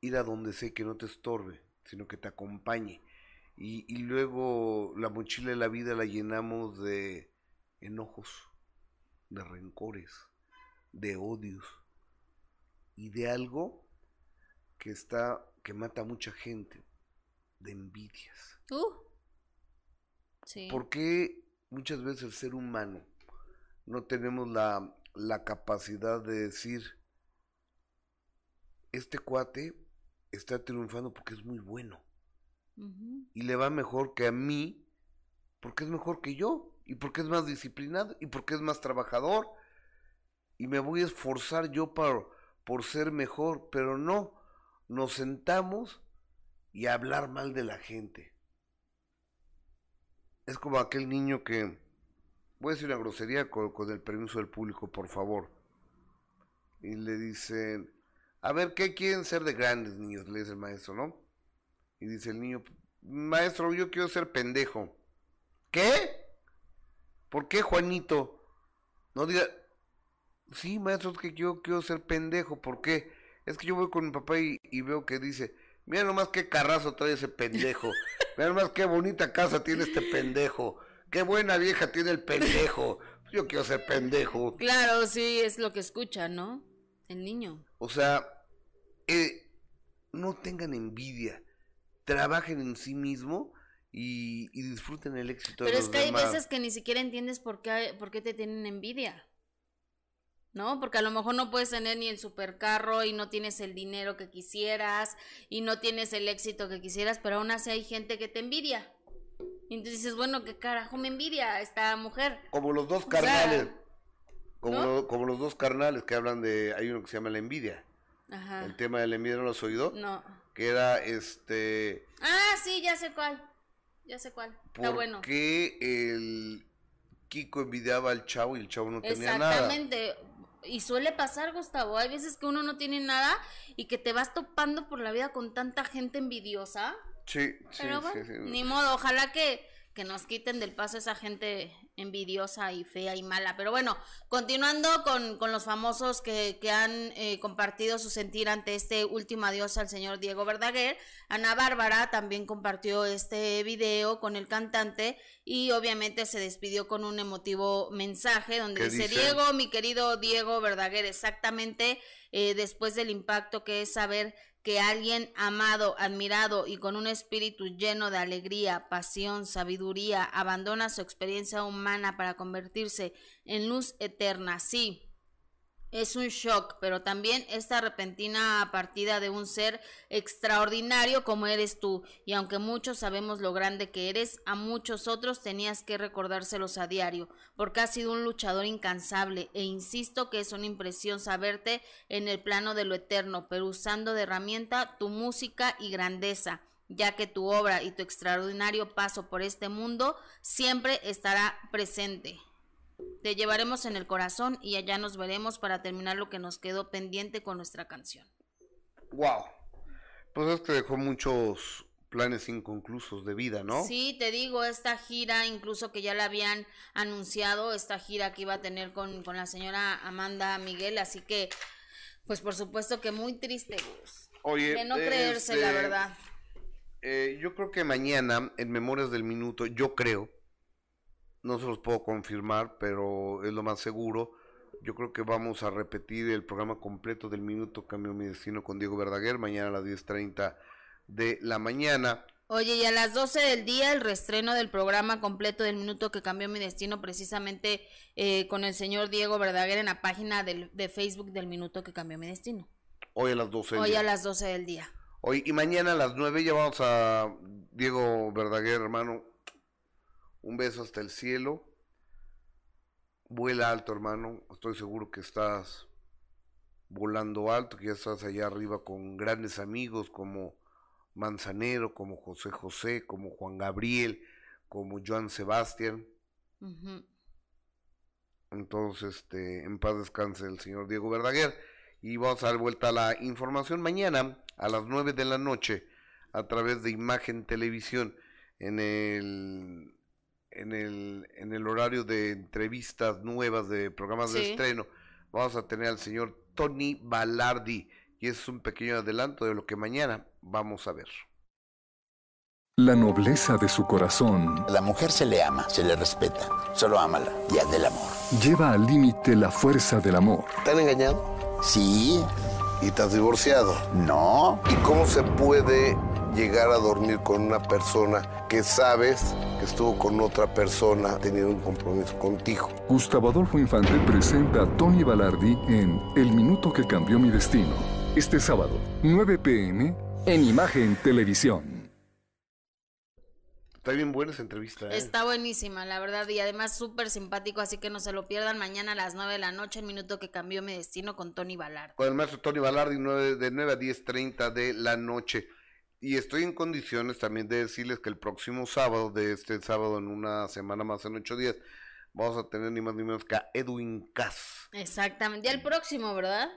ir a donde sé que no te estorbe, sino que te acompañe. Y, y luego la mochila de la vida la llenamos de enojos, de rencores, de odios y de algo que está que mata a mucha gente, de envidias. Uh. Sí. ¿Por qué muchas veces el ser humano no tenemos la, la capacidad de decir, este cuate está triunfando porque es muy bueno. Y le va mejor que a mí porque es mejor que yo. Y porque es más disciplinado. Y porque es más trabajador. Y me voy a esforzar yo por, por ser mejor. Pero no, nos sentamos y a hablar mal de la gente. Es como aquel niño que... Voy a decir una grosería con, con el permiso del público, por favor. Y le dicen, a ver, ¿qué quieren ser de grandes niños? Le dice el maestro, ¿no? Y dice el niño, maestro, yo quiero ser pendejo. ¿Qué? ¿Por qué, Juanito? No diga, sí, maestro, es que yo quiero ser pendejo. ¿Por qué? Es que yo voy con mi papá y, veo que dice, mira nomás qué carrazo trae ese pendejo. Mira nomás qué bonita casa tiene este pendejo. Qué buena vieja tiene el pendejo. <laughs> Yo quiero ser pendejo. Claro, sí, es lo que escucha, ¿no? El niño. O sea, eh, no tengan envidia. Trabajen en sí mismo y, disfruten el éxito Pero es que hay veces que ni siquiera entiendes por qué, por qué te tienen envidia. ¿no? Porque a lo mejor no puedes tener ni el supercarro y no tienes el dinero que quisieras y no tienes el éxito que quisieras, pero aún así hay gente que te envidia. Y entonces dices, bueno, ¿qué carajo me envidia esta mujer? Como los dos carnales. como, como los dos carnales que hablan de, hay uno que se llama la envidia. Ajá. El tema de la envidia no lo has oído. No. Que era este. Ah, sí, ya sé cuál. Ya sé cuál. Está bueno. Que el Kiko envidiaba al chavo y el chavo no tenía nada. Exactamente y suele pasar, Gustavo. Hay veces que uno no tiene nada y que te vas topando por la vida con tanta gente envidiosa. Sí, sí, sí, Ni modo, ojalá que, que nos quiten del paso esa gente envidiosa y fea y mala. Pero bueno, continuando con, con los famosos que, que han eh, compartido su sentir ante este último adiós al señor Diego Verdaguer, Ana Bárbara también compartió este video con el cantante y obviamente se despidió con un emotivo mensaje donde dice, Diego, mi querido Diego Verdaguer, exactamente eh, después del impacto que es saber que alguien amado, admirado y con un espíritu lleno de alegría, pasión, sabiduría, abandona su experiencia humana para convertirse en luz eterna. Sí, es un shock, pero también esta repentina partida de un ser extraordinario como eres tú. Y aunque muchos sabemos lo grande que eres, a muchos otros tenías que recordárselos a diario, porque has sido un luchador incansable, e insisto que es una impresión saberte en el plano de lo eterno, pero usando de herramienta tu música y grandeza ya que tu obra y tu extraordinario paso por este mundo siempre estará presente. Te llevaremos en el corazón y allá nos veremos para terminar lo que nos quedó pendiente con nuestra canción. Wow. Pues es que dejó muchos planes inconclusos de vida, ¿no? Sí, te digo, esta gira, incluso que ya la habían anunciado, esta gira que iba a tener con, la señora Amanda Miguel, así que, pues por supuesto que muy triste, Oye, de no creerse, la este, verdad. Eh, yo creo que mañana, en Memorias del Minuto, yo creo, no se los puedo confirmar, pero es lo más seguro. Yo creo que vamos a repetir el programa completo del Minuto Cambio Mi Destino con Diego Verdaguer mañana a las 10.30 de la mañana. Oye, y a las 12 del día el reestreno del programa completo del Minuto que Cambió Mi Destino precisamente eh, con el señor Diego Verdaguer en la página del, de Facebook del Minuto que Cambió Mi Destino. Hoy a las 12 del Hoy a las 12 del día. Hoy y mañana a las 9 ya vamos a Diego Verdaguer, hermano, un beso hasta el cielo. Vuela alto, hermano. Estoy seguro que estás volando alto, que ya estás allá arriba con grandes amigos como Manzanero, como José José, como Juan Gabriel, como Joan Sebastián. Entonces, este, en paz descanse el señor Diego Verdaguer. Y vamos a dar vuelta a la información mañana a las 9 de la noche a través de Imagen Televisión en el en el, en el horario de entrevistas nuevas de programas de estreno, vamos a tener al señor Tony Balardi y es un pequeño adelanto de lo que mañana vamos a ver. La nobleza de su corazón. La mujer se le ama, se le respeta, solo ámala y haz del amor. Lleva al límite la fuerza del amor. ¿Te han engañado? Sí. ¿Y te has divorciado? No. ¿Y cómo se puede llegar a dormir con una persona que sabes que estuvo con otra persona teniendo un compromiso contigo. Gustavo Adolfo Infante presenta a Tony Balardi en El Minuto que Cambió Mi Destino. Este sábado, 9 pm, en Imagen Televisión. Está bien buena esa entrevista. ¿eh? Está buenísima, la verdad, y además súper simpático, así que no se lo pierdan mañana a las 9 de la noche, el minuto que cambió mi destino con Tony Balardi. Con el maestro Tony Balardi, de 9 a 10.30 de la noche. Y estoy en condiciones también de decirles que el próximo sábado, de este sábado en una semana más, en ocho días, vamos a tener ni más ni menos que a Edwin Cass. Exactamente, el próximo, ¿verdad?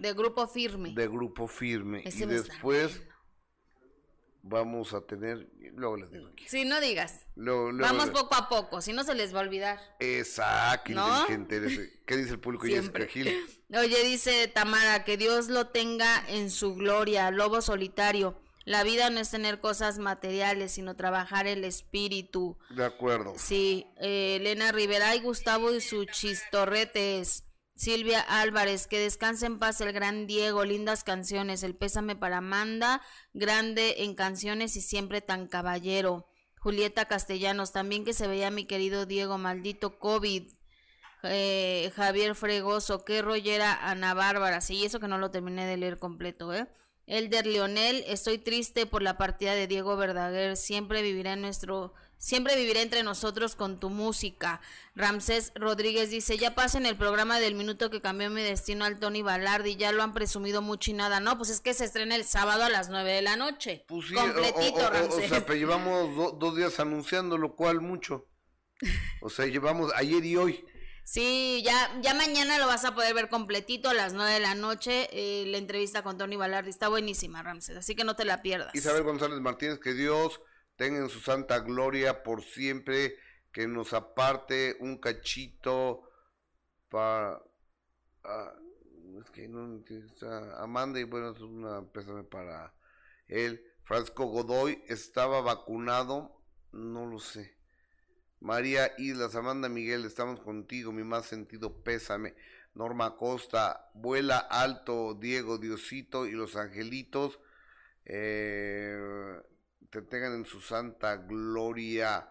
De Grupo Firme. De Grupo Firme. y después vamos a tener, luego les digo aquí. Sí, no digas. vamos poco a poco, si no se les va a olvidar. Exacto, inteligente. ¿Qué dice el público? Siempre. <laughs> Oye, dice Tamara, que Dios lo tenga en su gloria, lobo solitario. La vida no es tener cosas materiales, sino trabajar el espíritu. De acuerdo. Sí, eh, Elena Rivera y Gustavo y su chistorretes. Silvia Álvarez, que descanse en paz el gran Diego, lindas canciones, el pésame para Amanda, grande en canciones y siempre tan caballero. Julieta Castellanos, también que se veía mi querido Diego, maldito COVID. Eh, Javier Fregoso, qué rollera Ana Bárbara, sí, eso que no lo terminé de leer completo, ¿eh? Elder Leonel, estoy triste por la partida de Diego Verdaguer, siempre vivirá en nuestro Siempre viviré entre nosotros con tu música. Ramsés Rodríguez dice, ya pasen el programa del minuto que cambió mi destino al Tony Balardi, ya lo han presumido mucho y nada. No, pues es que se estrena el sábado a las nueve de la noche. Pues sí, Completito, Ramsés. O sea, pero llevamos dos días anunciando, lo cual mucho. O sea, llevamos ayer y hoy. Sí, ya, ya mañana lo vas a poder ver completito a las nueve de la noche. Eh, la entrevista con Tony Balardi está buenísima, Ramsés, así que no te la pierdas. Isabel González Martínez, que Dios tenga en su santa gloria por siempre, que nos aparte un cachito para... Es que no Amanda y bueno, es una pésame para él. Francisco Godoy estaba vacunado, no lo sé. María Islas, Amanda Miguel, estamos contigo, mi más sentido pésame. Norma Costa, vuela alto, Diego Diosito y los angelitos. Eh, te tengan en su santa gloria.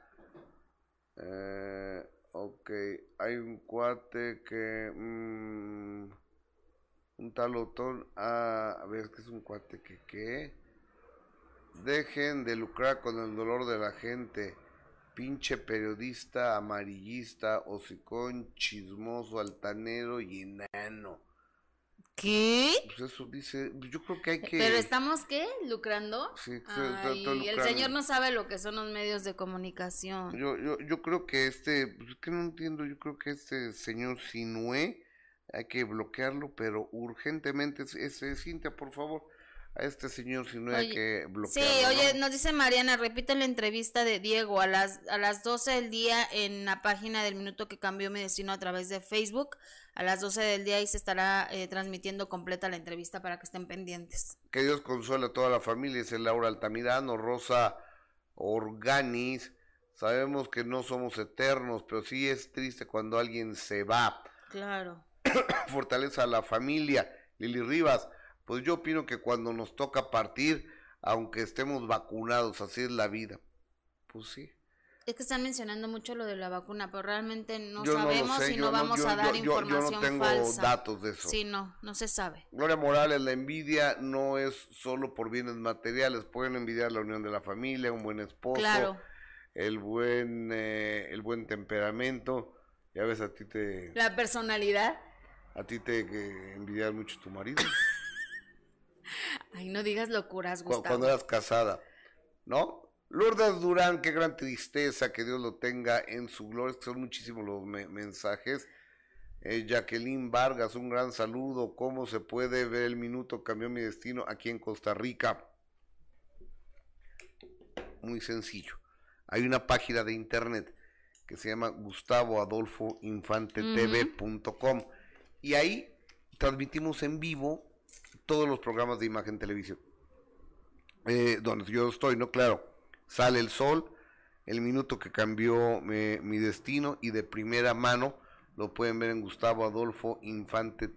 Eh, ok, hay un cuate que... Mm, un tal autor... Ah, a ver, que es un cuate que qué. Dejen de lucrar con el dolor de la gente. Pinche periodista, amarillista, hocicón, chismoso, altanero y enano. ¿Qué? Pues eso dice, yo creo que hay que... ¿Pero estamos qué? ¿Lucrando? Sí, Y el señor no sabe lo que son los medios de comunicación. Yo, yo, yo creo que este, pues que no entiendo, yo creo que este señor Sinue hay que bloquearlo, pero urgentemente, ese, Cintia, por favor, a este señor si no hay que bloquearlo. Sí, oye, nos dice Mariana, repite la entrevista de Diego a las, a las 12 del día en la página del Minuto que cambió mi destino a través de Facebook. A las 12 del día ahí se estará eh, transmitiendo completa la entrevista para que estén pendientes. Que Dios consuela a toda la familia, es Laura Altamirano, Rosa Organis. Sabemos que no somos eternos, pero sí es triste cuando alguien se va. Claro. <coughs> Fortaleza a la familia. Lili Rivas, pues yo opino que cuando nos toca partir, aunque estemos vacunados, así es la vida. Pues sí. Es que están mencionando mucho lo de la vacuna, pero realmente no sabemos y no vamos a dar información yo no tengo datos de eso. Sí, no, no se sabe. Gloria Morales, la envidia no es solo por bienes materiales, pueden envidiar la unión de la familia, un buen esposo, claro. el buen eh, el buen temperamento. Ya ves a ti te La personalidad. A ti te que envidiar mucho tu marido. <laughs> Ay, no digas locuras, Gustavo. Cuando eras casada, ¿no? Lourdes Durán, qué gran tristeza, que Dios lo tenga en su gloria. Son muchísimos los mensajes. Eh, Jacqueline Vargas, un gran saludo. ¿Cómo se puede ver el minuto cambió mi destino aquí en Costa Rica? Muy sencillo. Hay una página de internet que se llama gustavoadolfoinfantetv.com y ahí transmitimos en vivo todos los programas de imagen televisión. Eh, donde yo estoy, ¿no? Claro Sale el sol, el minuto que cambió mi destino y de primera mano lo pueden ver en Gustavo Adolfo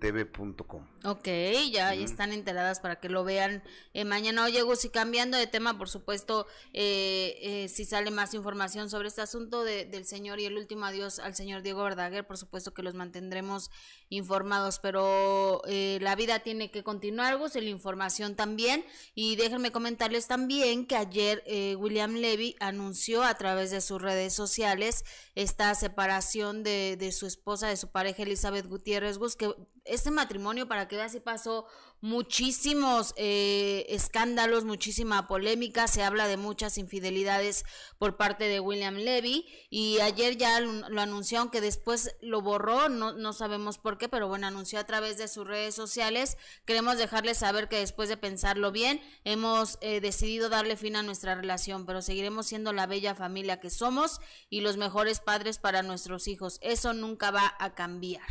TV.com. Ok, ya, están enteradas para que lo vean eh, mañana. Oye, Gus, y cambiando de tema, por supuesto, eh, eh, si sale más información sobre este asunto del señor y el último adiós al señor Diego Verdaguer, por supuesto que los mantendremos informados, pero la vida tiene que continuar, Gus, y la información también. Y déjenme comentarles también que ayer William Levy anunció a través de sus redes sociales esta separación de, de su esposa de su pareja Elizabeth Gutiérrez Gus, que este matrimonio, para que veas pasó muchísimos eh, escándalos, muchísima polémica, se habla de muchas infidelidades por parte de William Levy y ayer ya lo, anunció, aunque después lo borró, no, no sabemos por qué, pero bueno, anunció a través de sus redes sociales. Queremos dejarles saber que después de pensarlo bien, hemos eh, decidido darle fin a nuestra relación, pero seguiremos siendo la bella familia que somos y los mejores padres para nuestros hijos. Eso nunca va a cambiar.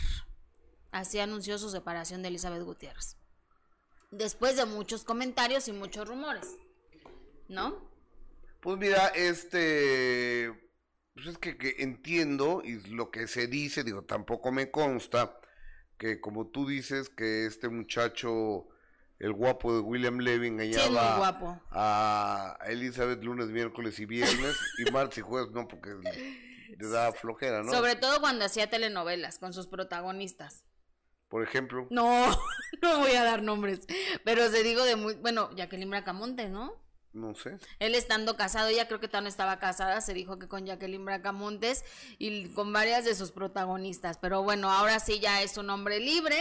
Así anunció su separación de Elizabeth Gutiérrez después de muchos comentarios y muchos rumores, ¿no? Pues mira, este, pues es que, entiendo y lo que se dice, digo, tampoco me consta que como tú dices que este muchacho, el guapo de William Levy, engañaba a Elizabeth lunes, miércoles y viernes y martes y jueves no, porque le da flojera, ¿no? Sobre todo cuando hacía telenovelas con sus protagonistas por ejemplo. No, <laughs> no voy a dar nombres, pero se digo de muy, bueno, Jacqueline Bracamontes, ¿no? No sé. Él estando casado, ella creo que todavía no estaba casada, se dijo que con Jacqueline Bracamontes y con varias de sus protagonistas, pero bueno, ahora sí ya es un hombre libre.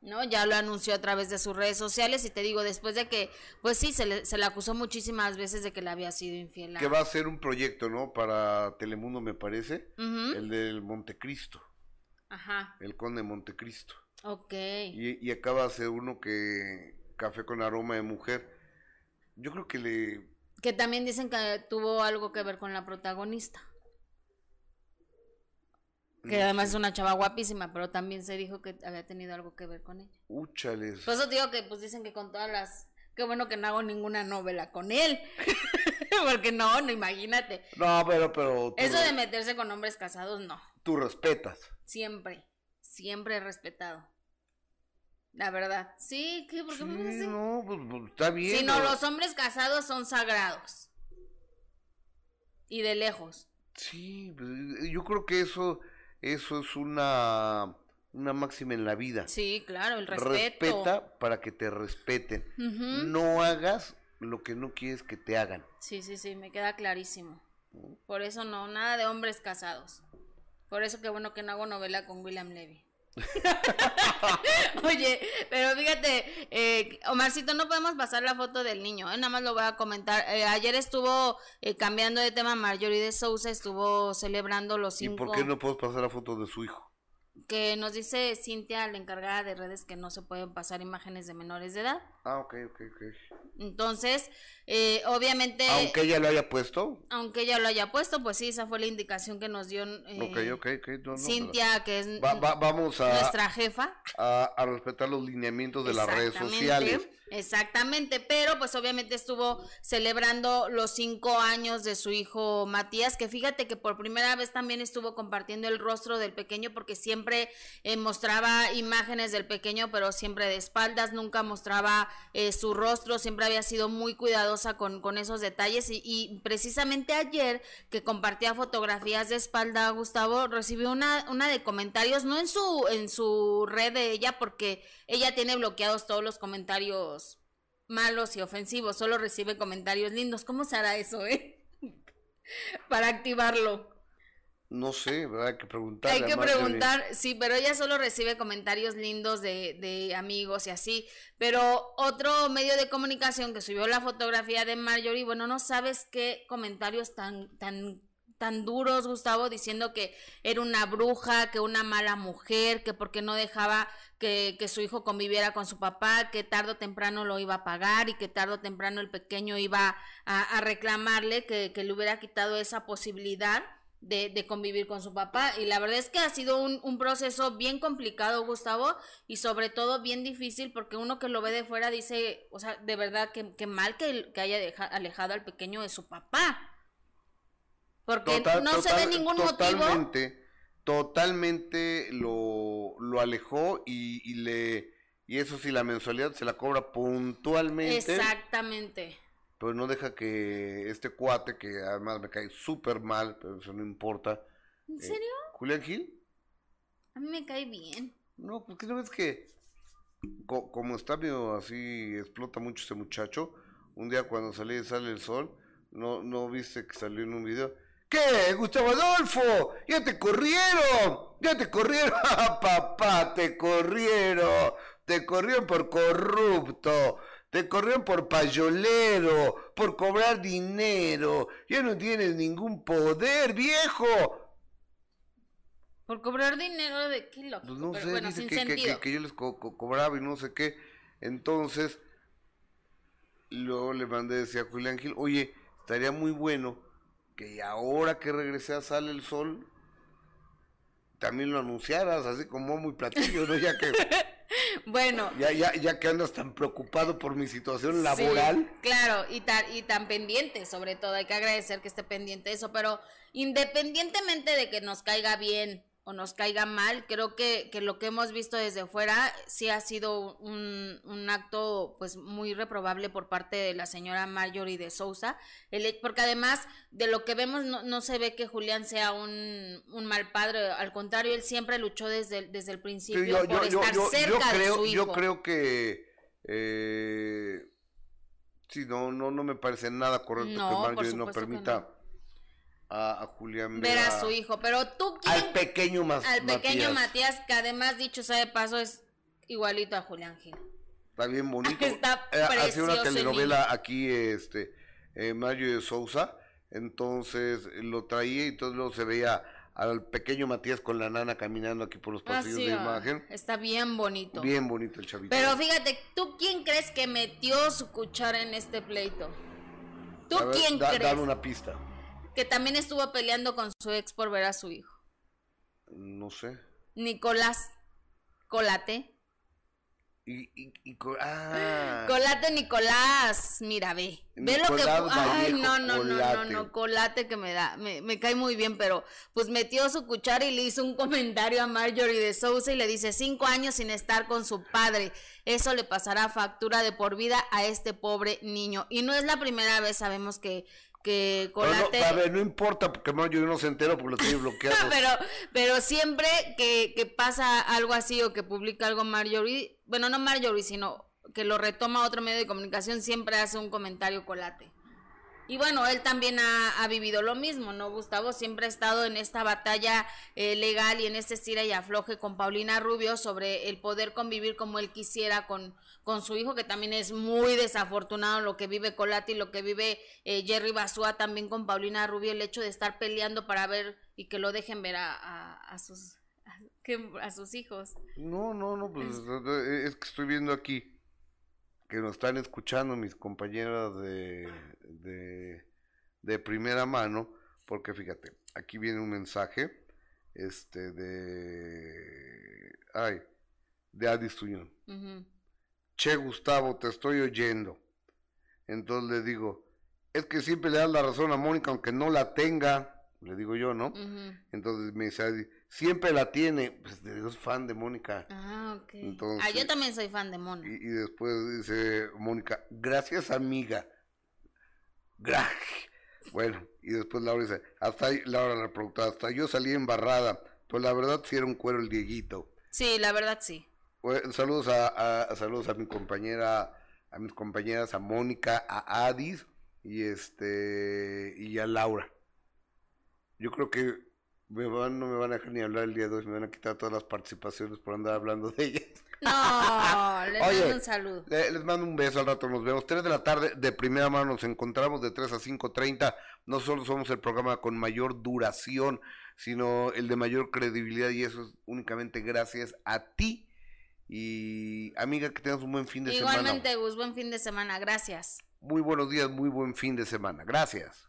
¿no? Ya lo anunció a través de sus redes sociales y te digo, después de que, pues sí, se le, se le acusó muchísimas veces de que le había sido infiel. Que va a ser un proyecto, ¿no? Para Telemundo, me parece, el del Montecristo. Ajá. El Conde Montecristo. Ok. Y, y acaba de ser uno que café con aroma de mujer. Yo creo que le... Que también dicen que tuvo algo que ver con la protagonista. Que además es una chava guapísima, pero también se dijo que había tenido algo que ver con ella. Úchales. Por eso digo que pues dicen que con todas las... Qué bueno que no hago ninguna novela con él. <laughs> Porque no, no, imagínate. No, pero, pero... Eso de meterse con hombres casados, no. Tú respetas. Siempre siempre he respetado. La verdad. Sí, ¿qué? ¿Por qué me dicen? No, pues, pues, está bien. Si no, los hombres casados son sagrados. Y de lejos. Sí, pues, yo creo que eso, eso es una, una máxima en la vida. Sí, claro, el respeto. Respeta para que te respeten. No hagas lo que no quieres que te hagan. Sí, sí, sí, me queda clarísimo. Por eso no, nada de hombres casados. Por eso qué bueno que no hago novela con William Levy. <laughs> Oye, pero fíjate, eh, Omarcito, no podemos pasar la foto del niño, ¿eh? nada más lo voy a comentar. Eh, ayer estuvo eh, cambiando de tema, Marjorie de Sousa estuvo celebrando los cinco... ¿Y por qué no puedes pasar la foto de su hijo? Que nos dice Cintia, la encargada de redes, que no se pueden pasar imágenes de menores de edad. Ah, ok, ok, ok. Entonces, eh, obviamente... Aunque ella lo haya puesto. Aunque ella lo haya puesto, pues sí, esa fue la indicación que nos dio eh, Cintia, que es vamos a, nuestra jefa. A, a, respetar los lineamientos de las redes sociales. Exactamente, pero pues obviamente estuvo celebrando los cinco años de su hijo Matías, que fíjate que por primera vez también estuvo compartiendo el rostro del pequeño, porque siempre eh, mostraba imágenes del pequeño, pero siempre de espaldas, nunca mostraba eh, su rostro, siempre había sido muy cuidadosa con, con esos detalles y, precisamente ayer que compartía fotografías de espalda, Gustavo, recibió una, una de comentarios, no en su, en su red de ella, porque ella tiene bloqueados todos los comentarios malos y ofensivos, solo recibe comentarios lindos. ¿Cómo se hará eso, eh? <laughs> Para activarlo. No sé, ¿verdad? Hay que preguntar. Hay que preguntar, sí, pero ella solo recibe comentarios lindos de, de, amigos y así. Pero otro medio de comunicación que subió la fotografía de Marjorie, bueno, no sabes qué comentarios tan, tan tan duros, Gustavo, diciendo que era una bruja, que una mala mujer, que porque no dejaba que, que, su hijo conviviera con su papá, que tarde o temprano lo iba a pagar y que tarde o temprano el pequeño iba a, reclamarle que, que, le hubiera quitado esa posibilidad. De, de, convivir con su papá y la verdad es que ha sido un, un proceso bien complicado Gustavo y sobre todo bien difícil porque uno que lo ve de fuera dice o sea de verdad que, mal que, que haya alejado al pequeño de su papá porque no se ve ningún totalmente, motivo. Totalmente lo, lo alejó y, y, le y eso sí la mensualidad se la cobra puntualmente. Exactamente. Pero no deja que este cuate que además me cae súper mal, pero eso no importa. ¿En eh, serio? Julián Gil. A mí me cae bien. No, porque no ves que como está medio así explota mucho ese muchacho. Un día cuando salí sale el sol, no no viste que salió en un video ¿Qué, Gustavo Adolfo? ¡Ya te corrieron! ¡Ya te corrieron! ¡Ah, <laughs> papá, te corrieron! te corrieron por corrupto, te corrieron por payolero, por cobrar dinero, ya no tienes ningún poder, viejo. Por cobrar dinero de qué loco. Pues no sé, bueno, dice que, que, yo les cobraba y no sé qué. Entonces, luego le mandé decía a Julián Gil, oye, estaría muy bueno que ahora que regresé a Sale el Sol, también lo anunciaras, así como muy platillo, ¿no? Ya que... <laughs> bueno. Ya, ya, ya que andas tan preocupado por mi situación laboral. claro, y tan, y tan pendiente, sobre todo, hay que agradecer que esté pendiente de eso, pero independientemente de que nos caiga bien o nos caiga mal, creo que, que lo que hemos visto desde fuera sí ha sido un, un, acto pues muy reprobable por parte de la señora Marjorie de Sousa, el, porque además de lo que vemos no, no se ve que Julián sea un, un, mal padre, al contrario, él siempre luchó desde, desde el principio por estar cerca creo, de su hijo. Yo creo que eh, sí, no, no, no me parece nada correcto que Marjorie no permita a, Julián ver a su hijo. Pero tú Al pequeño más Al pequeño Matías. que además, dicho sea de paso, es igualito a Julián Gil. Está bien bonito. <laughs> Está eh, Hace una telenovela aquí, este, eh, Mario de Sousa. Entonces lo traía y todo luego se veía al pequeño Matías con la nana caminando aquí por los ah, pasillos de imagen. Está bien bonito. Bien bonito el chavito. Pero fíjate, ¿tú quién crees que metió su cuchara en este pleito? ¿Tú quién crees? Dame una pista que también estuvo peleando con su ex por ver a su hijo. No sé. Nicolás Colate. Y, ah. Colate Nicolás, mira, ve. Ve lo que. Ay, no, no, no, no, no, Colate que me da. Me, me, cae muy bien, pero pues metió su cuchara y le hizo un comentario a Marjorie de Sousa y le dice: cinco años sin estar con su padre. Eso le pasará factura de por vida a este pobre niño. Y no es la primera vez, sabemos que que Colate... No, a ver, no importa porque yo no se entero porque lo tiene bloqueado. <laughs> pero, pero siempre que, que, pasa algo así o que publica algo Marjorie, bueno, no Marjorie, sino que lo retoma otro medio de comunicación, siempre hace un comentario Colate. Y bueno, él también ha, vivido lo mismo, ¿no? Gustavo siempre ha estado en esta batalla eh, legal y en este estira y afloje con Paulina Rubio sobre el poder convivir como él quisiera con, con su hijo, que también es muy desafortunado lo que vive Colati, lo que vive eh, Jerry Basúa también con Paulina Rubio, el hecho de estar peleando para ver y que lo dejen ver a, a, sus a sus hijos. No, no, no, pues es que estoy viendo aquí que nos están escuchando mis compañeras de, de, primera mano, porque fíjate, aquí viene un mensaje este de ay de Adis Tuñón. Che Gustavo, te estoy oyendo. Entonces le digo, es que siempre le das la razón a Mónica aunque no la tenga, le digo yo, ¿no? Entonces me dice, siempre la tiene, pues es fan de Mónica. Ah, ok. ah, yo también soy fan de Mónica. Y, después dice Mónica, gracias amiga. Gracias. Bueno, y después Laura dice, hasta ahí, Laura la productora, hasta yo salí embarrada, pues la verdad sí era un cuero el Dieguito. Sí, la verdad sí. Saludos a, saludos a mi compañera, a mis compañeras, a Mónica, a Adis y este y a Laura. Yo creo que me van, no me van a dejar ni hablar el día de hoy, me van a quitar todas las participaciones por andar hablando de ellas. No, <laughs> les mando un saludo. Les, mando un beso, al rato nos vemos. 3 de la tarde, de primera mano nos encontramos de 3 a 5.30. No solo somos el programa con mayor duración, sino el de mayor credibilidad y eso es únicamente gracias a ti. Y amiga, que tengas un buen fin de semana. Igualmente, Gus, buen fin de semana, gracias. Muy buenos días, muy buen fin de semana, gracias.